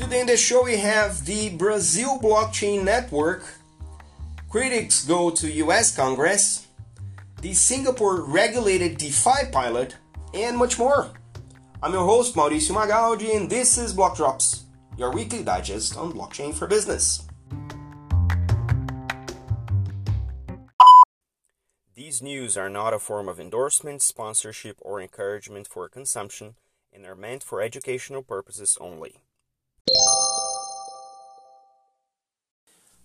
Today in the show we have the Brazil Blockchain Network. Critics go to US Congress, the Singapore regulated DeFi pilot, and much more. I'm your host Mauricio Magaldi and this is Block Drops, your weekly digest on blockchain for business. These news are not a form of endorsement, sponsorship, or encouragement for consumption and are meant for educational purposes only.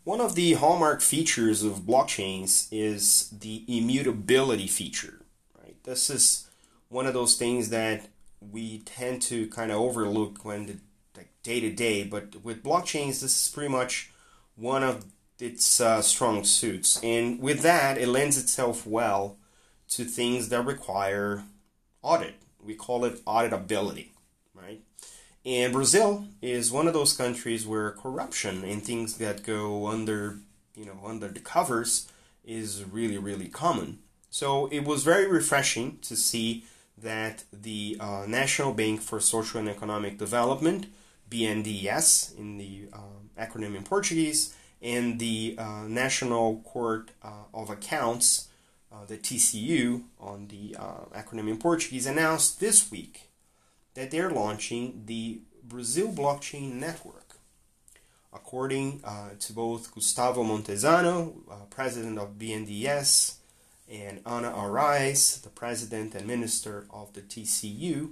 One of the hallmark features of blockchains is the immutability feature. Right? This is one of those things that we tend to kind of overlook when the day to day, but with blockchains, this is pretty much one of its uh, strong suits, and with that, it lends itself well to things that require audit. We call it auditability? And Brazil is one of those countries where corruption and things that go under, you know, under the covers is really, really common. So it was very refreshing to see that the uh, National Bank for Social and Economic Development, BNDES in the um, acronym in Portuguese, and the uh, National Court uh, of Accounts, uh, the TCU on the uh, acronym in Portuguese, announced this week that they're launching the Brazil Blockchain Network. According uh, to both Gustavo Montezano, uh, president of BNDES, and Ana Arraes, the president and minister of the TCU,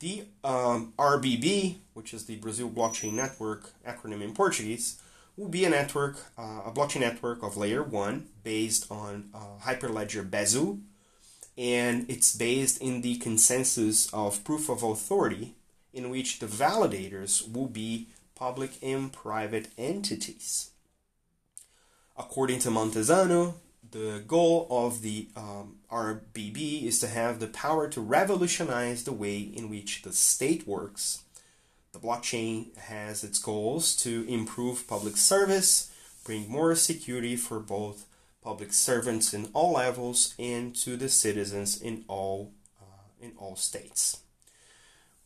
the um, RBB, which is the Brazil Blockchain Network acronym in Portuguese, will be a network, uh, a blockchain network of layer one based on uh, Hyperledger Besu, and it's based in the consensus of proof of authority, in which the validators will be public and private entities. According to Montezano, the goal of the um, RBB is to have the power to revolutionize the way in which the state works. The blockchain has its goals to improve public service, bring more security for both public servants in all levels and to the citizens in all uh, in all states,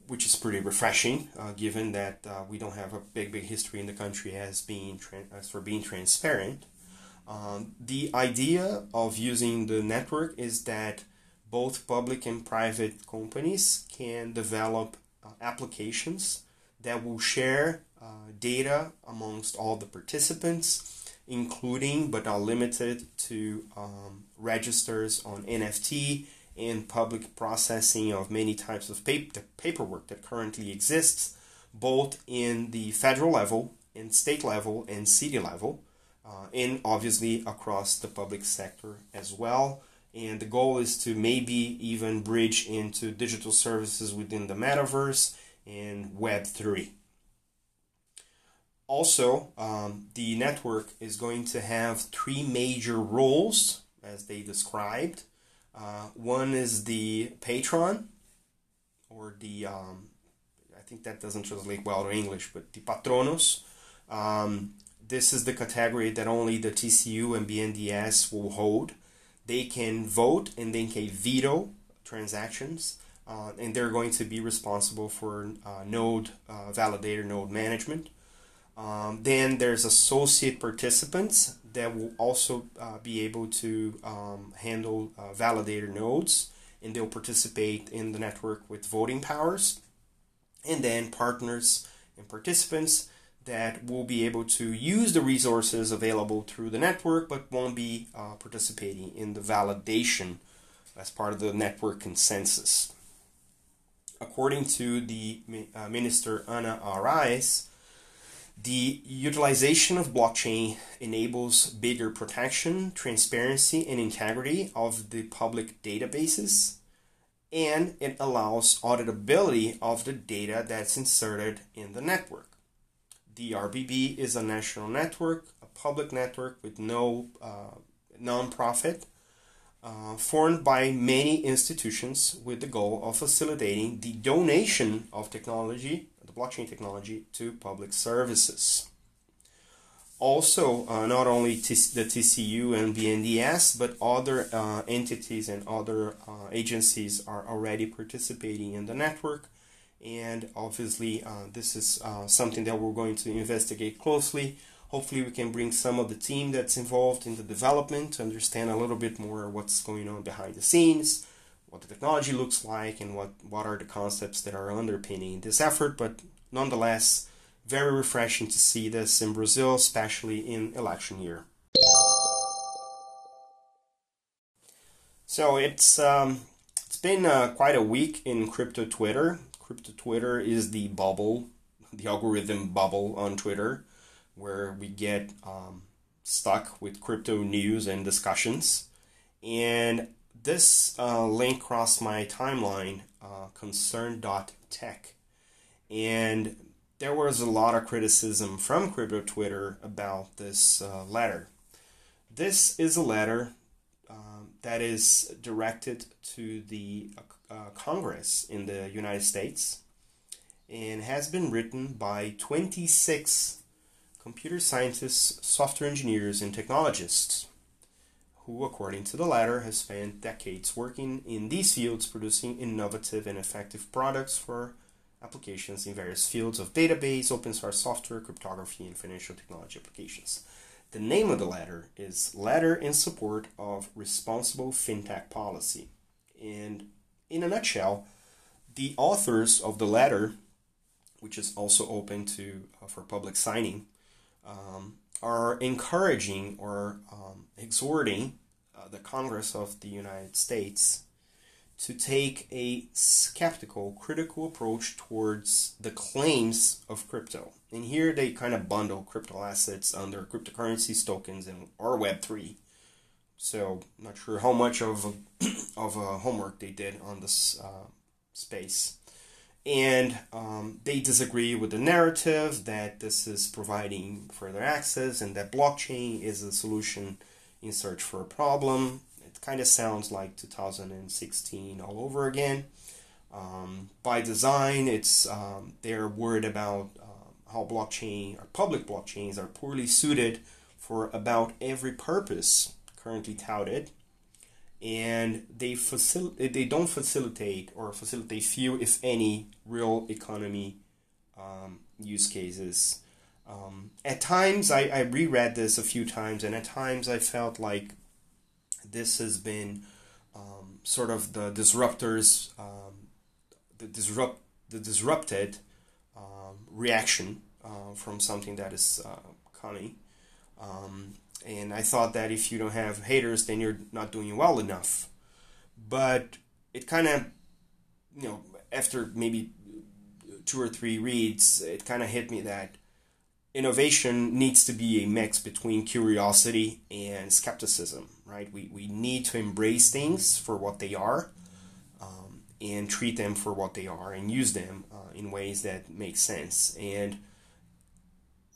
which is pretty refreshing, uh, given that uh, we don't have a big big history in the country as being as for being transparent. Um, the idea of using the network is that both public and private companies can develop uh, applications that will share uh, data amongst all the participants including but not limited to um, registers on NFT and public processing of many types of paper, paperwork that currently exists both in the federal level, in state level, and city level, uh, and obviously across the public sector as well. And the goal is to maybe even bridge into digital services within the metaverse and Web3. Also, um, the network is going to have three major roles, as they described. Uh, one is the patron, or the, um, I think that doesn't translate well to English, but the patronos. Um, this is the category that only the TCU and BNDES will hold. They can vote and they can veto transactions, uh, and they're going to be responsible for uh, node uh, validator node management. Um, then there's associate participants that will also uh, be able to um, handle uh, validator nodes and they'll participate in the network with voting powers. And then partners and participants that will be able to use the resources available through the network but won't be uh, participating in the validation as part of the network consensus. According to the uh, Minister Ana Arraes, the utilization of blockchain enables bigger protection, transparency, and integrity of the public databases, and it allows auditability of the data that's inserted in the network. The RBB is a national network, a public network with no uh, nonprofit, uh, formed by many institutions with the goal of facilitating the donation of technology blockchain technology to public services. Also, uh, not only the TCU and BNDES, but other uh, entities and other uh, agencies are already participating in the network, and obviously uh, this is uh, something that we're going to investigate closely. Hopefully, we can bring some of the team that's involved in the development to understand a little bit more what's going on behind the scenes, what the technology looks like, and what, what are the concepts that are underpinning this effort. But nonetheless, very refreshing to see this in Brazil, especially in election year. So it's um, it's been uh, quite a week in crypto Twitter. Crypto Twitter is the bubble, the algorithm bubble on Twitter, where we get um, stuck with crypto news and discussions. And this uh, link crossed my timeline, uh, concern.tech. And there was a lot of criticism from crypto Twitter about this uh, letter. This is a letter um, that is directed to the uh, Congress in the United States and has been written by 26 computer scientists, software engineers, and technologists who, according to the latter, has spent decades working in these fields producing innovative and effective products for applications in various fields of database, open source software, cryptography, and financial technology applications. The name of the letter is Letter in Support of Responsible FinTech Policy. And in a nutshell, the authors of the letter, which is also open to uh, for public signing, um, are encouraging or um, exhorting uh, the Congress of the United States to take a skeptical, critical approach towards the claims of crypto. And here they kind of bundle crypto assets under cryptocurrencies, tokens, and or Web3. So not sure how much of a, of a homework they did on this uh, space. And um, they disagree with the narrative that this is providing further access and that blockchain is a solution in search for a problem It kind of sounds like 2016 all over again. Um, by design, it's um, they're worried about uh, how blockchain or public blockchains are poorly suited for about every purpose currently touted, and they facil- they don't facilitate or facilitate few, if any, real economy um, use cases. Um, at times, I, I reread this a few times, and at times I felt like this has been um, sort of the disruptors, um, the disrupt, the disrupted um, reaction uh, from something that is uh, coming. And I thought that if you don't have haters, then you're not doing well enough. But it kind of, you know, after maybe two or three reads, it kind of hit me that innovation needs to be a mix between curiosity and skepticism, right? We, we need to embrace things for what they are um, and treat them for what they are and use them uh, in ways that make sense. And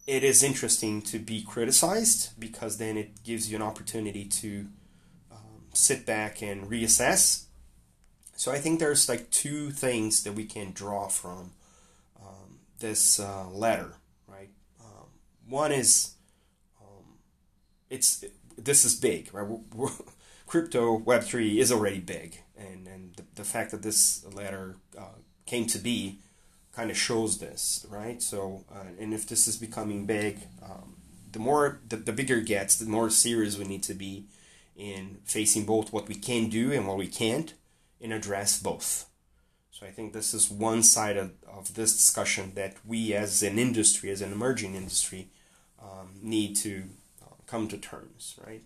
it is interesting to be criticized because then it gives you an opportunity to um, sit back and reassess. So I think there's like two things that we can draw from um, this uh, letter one is um, it's this is big, right? We're, we're, crypto Web three is already big, and and the, the fact that this letter uh, came to be kind of shows this, right? So, uh, and if this is becoming big, um, the more the, the bigger it gets, the more serious we need to be in facing both what we can do and what we can't, and address both. So I think this is one side of, of this discussion that we as an industry, as an emerging industry, um, need to uh, come to terms, right?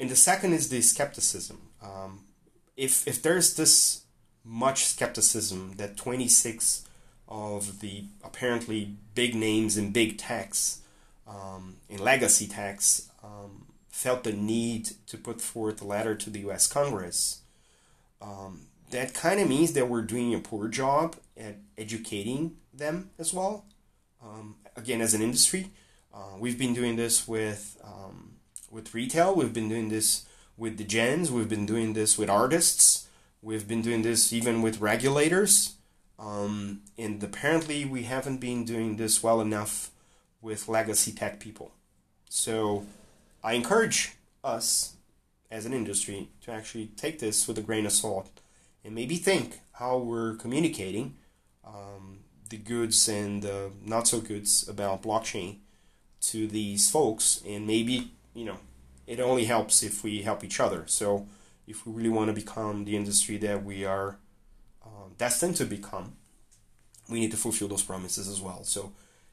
And the second is the skepticism. Um, if, if there's this much skepticism that 26 of the apparently big names in big techs, um, in legacy techs, um, felt the need to put forth a letter to the US Congress, um, that kind of means that we're doing a poor job at educating them as well. Um, again, as an industry, uh, we've been doing this with um, with retail. We've been doing this with the gens. We've been doing this with artists. We've been doing this even with regulators. Um, and apparently, we haven't been doing this well enough with legacy tech people. So, I encourage us as an industry to actually take this with a grain of salt and maybe think how we're communicating um, the goods and the not so goods about blockchain to these folks, and maybe you know it only helps if we help each other. So if we really want to become the industry that we are destined to become, we need to fulfill those promises as well. So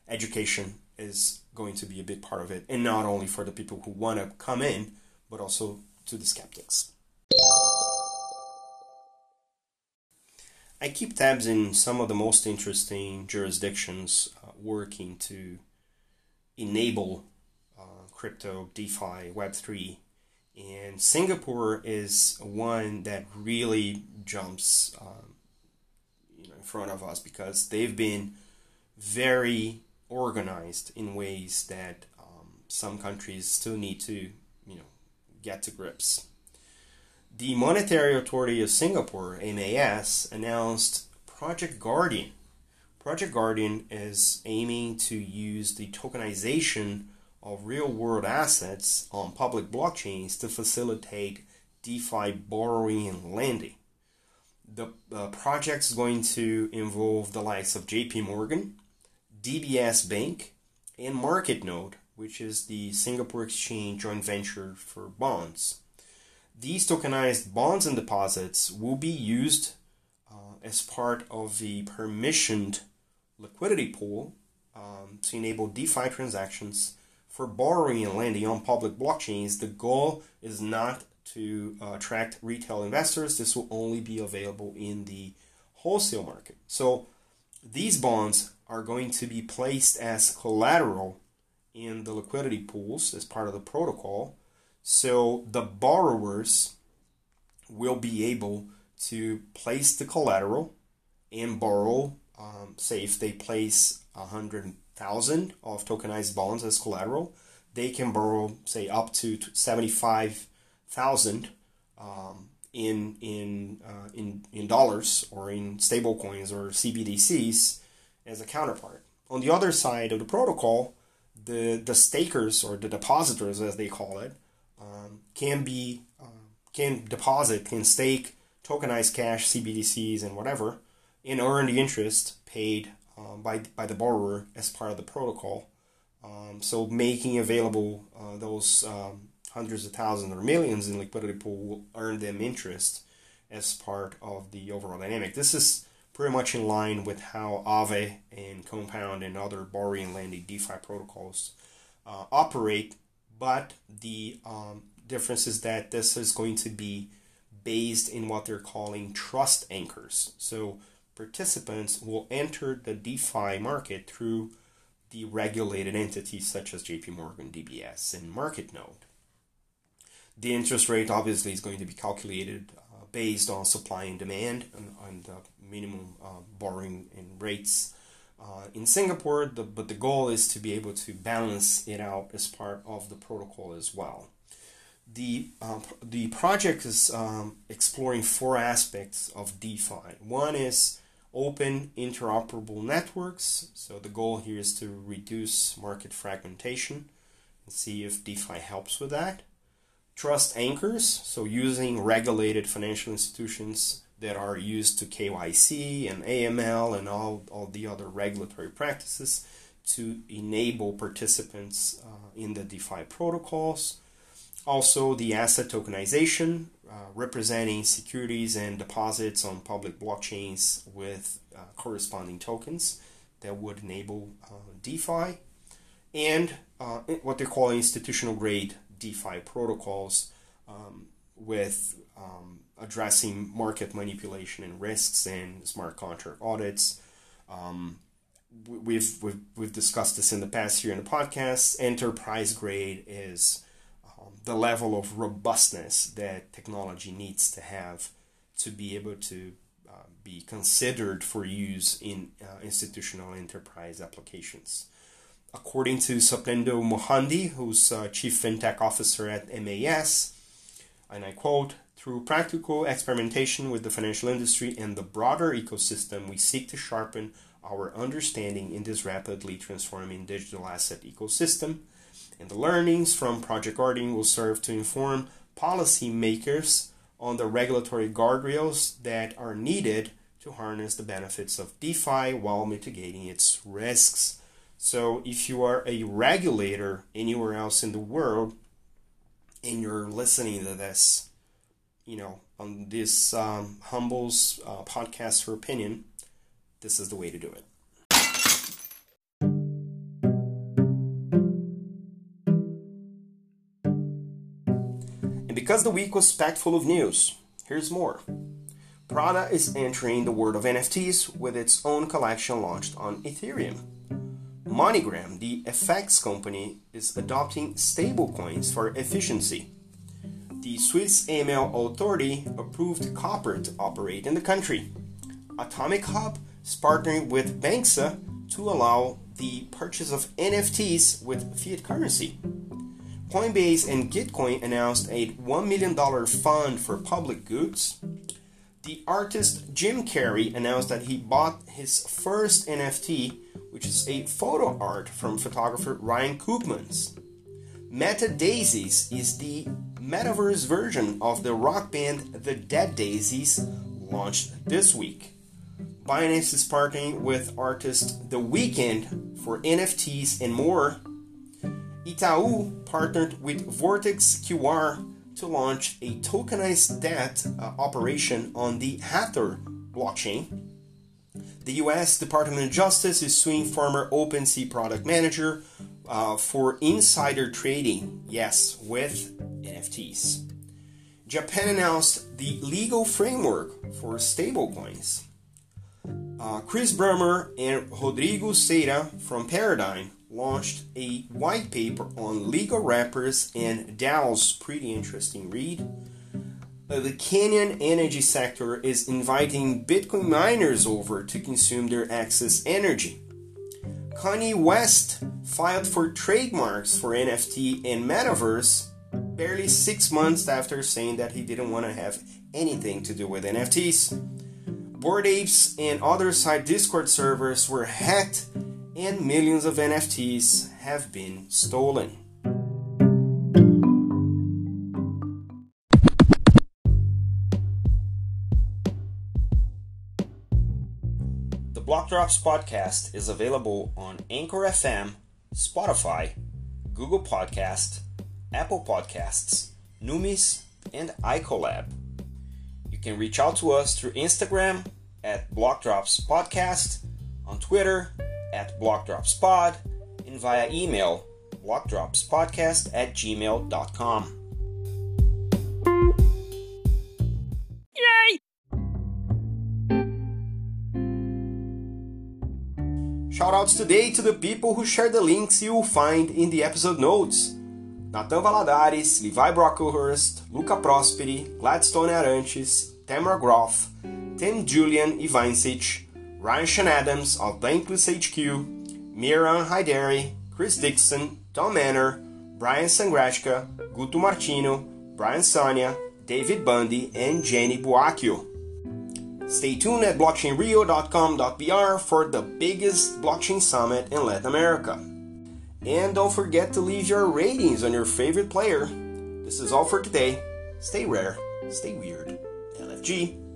education is going to be a big part of it, and not only for the people who want to come in, but also to the skeptics. I keep tabs in some of the most interesting jurisdictions uh, working to enable uh, crypto, DeFi, Web3. And Singapore is one that really jumps um, in front of us because they've been very organized in ways that um, some countries still need to you know, get to grips. The Monetary Authority of Singapore, MAS, announced Project Guardian. Project Guardian is aiming to use the tokenization of real world assets on public blockchains to facilitate DeFi borrowing and lending. The uh, project is going to involve the likes of JP Morgan, DBS Bank, and MarketNode, which is the Singapore Exchange joint venture for bonds. These tokenized bonds and deposits will be used uh, as part of the permissioned liquidity pool um, to enable DeFi transactions for borrowing and lending on public blockchains. The goal is not to uh, attract retail investors. This will only be available in the wholesale market. So these bonds are going to be placed as collateral in the liquidity pools as part of the protocol so the borrowers will be able to place the collateral and borrow. Um, say if they place a hundred thousand of tokenized bonds as collateral, they can borrow say up to seventy five thousand um, in in uh, in in dollars or in stable coins or CBDCs as a counterpart. On the other side of the protocol, the the stakers or the depositors as they call it um, can be uh, can deposit, can stake tokenized cash, CBDCs, and whatever, and earn the interest paid um, by by the borrower as part of the protocol. Um, so making available uh, those um, hundreds of thousands or millions in liquidity pool will earn them interest as part of the overall dynamic. This is pretty much in line with how Aave and Compound and other borrowing and lending DeFi protocols uh, operate but the um, difference is that this is going to be based in what they're calling trust anchors. So participants will enter the DeFi market through the regulated entities such as JP Morgan, DBS, and Market MarketNode. The interest rate obviously is going to be calculated uh, based on supply and demand and, and the minimum uh, borrowing and rates uh, in Singapore, the, but the goal is to be able to balance it out as part of the protocol as well. The, uh, the project is um, exploring four aspects of DeFi. One is open interoperable networks. So the goal here is to reduce market fragmentation and see if DeFi helps with that. Trust anchors, so using regulated financial institutions that are used to KYC and AML and all, all the other regulatory practices to enable participants uh, in the DeFi protocols. Also, the asset tokenization, uh, representing securities and deposits on public blockchains with uh, corresponding tokens that would enable uh, DeFi. And uh, what they call institutional grade DeFi protocols um, with um, addressing market manipulation and risks and smart contract audits. Um, we've, we've we've discussed this in the past here in the podcast. Enterprise grade is um, the level of robustness that technology needs to have to be able to uh, be considered for use in uh, institutional enterprise applications. According to Sopnendu Mohanty, who's uh, Chief FinTech Officer at MAS, and I quote, through practical experimentation with the financial industry and the broader ecosystem, we seek to sharpen our understanding in this rapidly transforming digital asset ecosystem. And the learnings from Project Guardian will serve to inform policymakers on the regulatory guardrails that are needed to harness the benefits of DeFi while mitigating its risks. So, if you are a regulator anywhere else in the world and you're listening to this, you know, on this um, Humble's uh, podcast for opinion, this is the way to do it. And because the week was packed full of news, here's more. Prada is entering the world of NFTs with its own collection launched on Ethereum. MoneyGram, the FX company, is adopting stablecoins for efficiency. The Swiss AML authority approved Copper to operate in the country. Atomic Hub is partnering with Banxa to allow the purchase of NFTs with fiat currency. Coinbase and Gitcoin announced a $1 million fund for public goods. The artist Jim Carrey announced that he bought his first NFT, which is a photo art from photographer Ryan Koopmans. Meta Daisies is the metaverse version of the rock band The Dead Daisies, launched this week. Binance is partnering with artist The Weeknd for NFTs and more. Itaú partnered with Vórtx QR to launch a tokenized debt uh, operation on the Hathor blockchain. The US Department of Justice is suing former OpenSea product manager uh, for insider trading, yes, with NFTs. Japan announced the legal framework for stablecoins. Uh, Chris Brummer and Rodrigo Seira from Paradigm launched a white paper on legal wrappers and DAOs. Pretty interesting read. The Kenyan energy sector is inviting Bitcoin miners over to consume their excess energy. Kanye West filed for trademarks for NFT and Metaverse barely six months after saying that he didn't want to have anything to do with NFTs. Bored Apes and Otherside Discord servers were hacked and millions of NFTs have been stolen. Block Drops podcast is available on Anchor FM, Spotify, Google Podcast, Apple Podcasts, Numis, and iColab. You can reach out to us through Instagram at Block Drops Podcast, on Twitter at blockdropspod and via email blockdropspodcast at gmail.com. Shoutouts today to the people who share the links you will find in the episode notes. Nathan Valadares, Levi Brocklehurst, Luca Prosperi, Gladstone Arantes, Tamara Groff, Tim Julian Ivancic, Ryan Sean Adams of Bankless HQ, Miran Haidari, Chris Dixon, Tom Manor, Brian Sangrashka, Guto Martino, Brian Sonia, David Bundy, and Jenny Buacchio. Stay tuned at blockchainrio.com.br for the biggest blockchain summit in Latin America. And don't forget to leave your ratings on your favorite player. This is all for today. Stay rare, stay weird. LFG.